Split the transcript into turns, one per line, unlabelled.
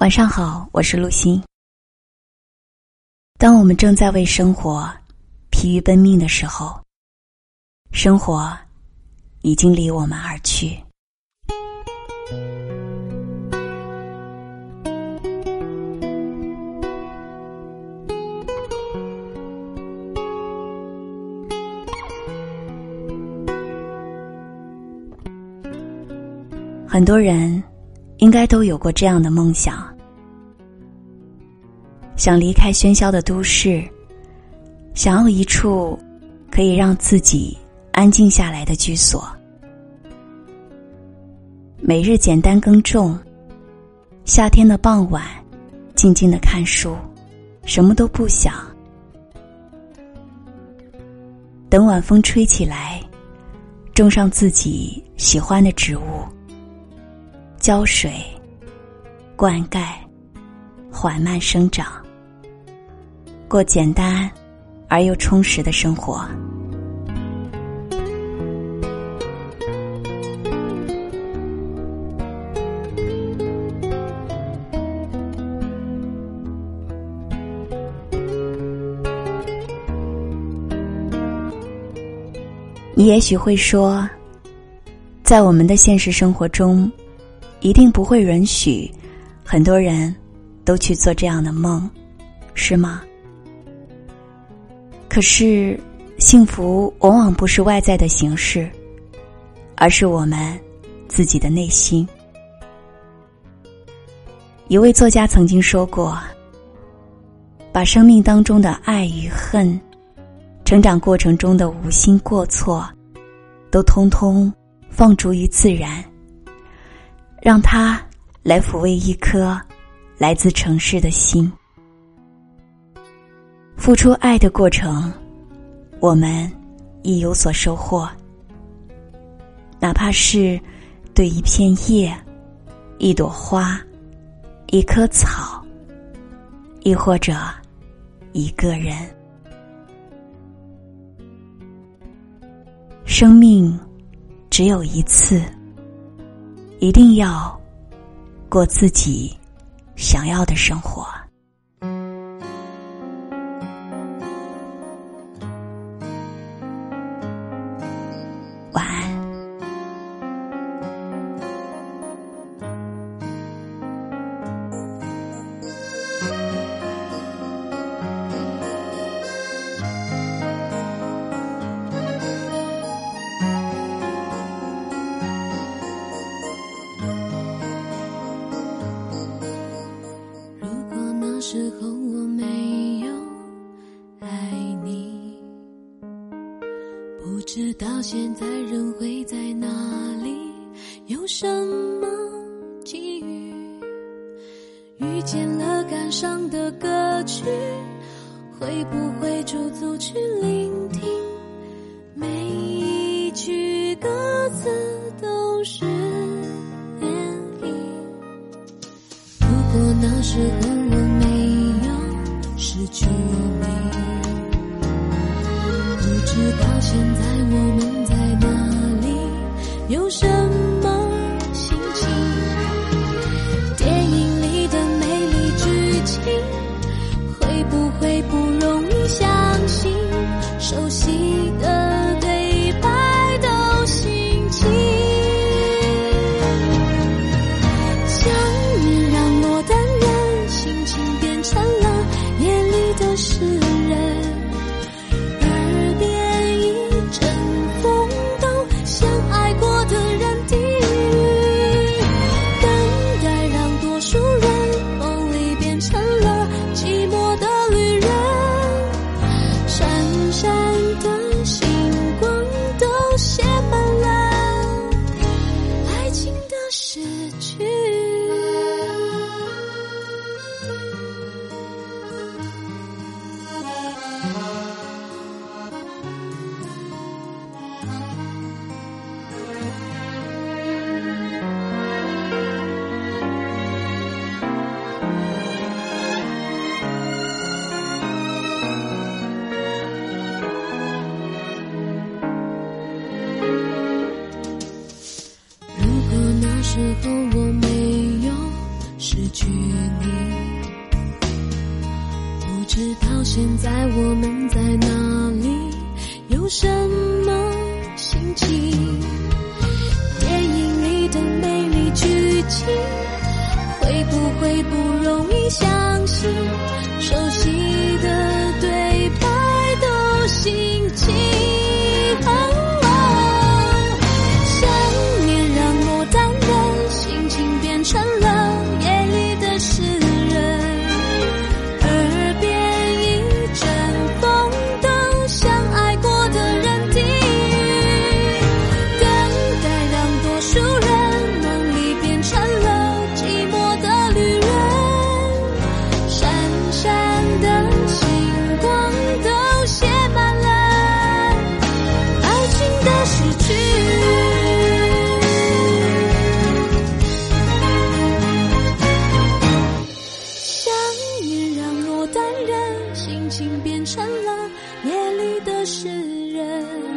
晚上好，我是陆欣。当我们正在为生活疲于奔命的时候，生活已经离我们而去。很多人。应该都有过这样的梦想：想离开喧嚣的都市，想要一处可以让自己安静下来的居所。每日简单耕种，夏天的傍晚，静静的看书，什么都不想。等晚风吹起来，种上自己喜欢的植物。浇水、灌溉，缓慢生长，过简单而又充实的生活。你也许会说，在我们的现实生活中。一定不会允许很多人都去做这样的梦，是吗？可是，幸福往往不是外在的形式，而是我们自己的内心。一位作家曾经说过：“把生命当中的爱与恨，成长过程中的无心过错，都通通放逐于自然。”让他来抚慰一颗来自城市的心，付出爱的过程，我们亦有所收获。哪怕是对一片叶、一朵花、一棵草，亦或者一个人，生命只有一次。一定要过自己想要的生活。
时候我没有爱你，不知道现在人会在哪里，有什么际遇，遇见了感伤的歌曲，会不会驻足去聆听，每那时候。我没有失去你，不知道现在我们在哪里，有什影。不知道现在我们在哪里，有什么心情？电影里的美丽剧情，会不会不容易相信？熟悉的对白都心情。淡然心情，变成了夜里的诗人。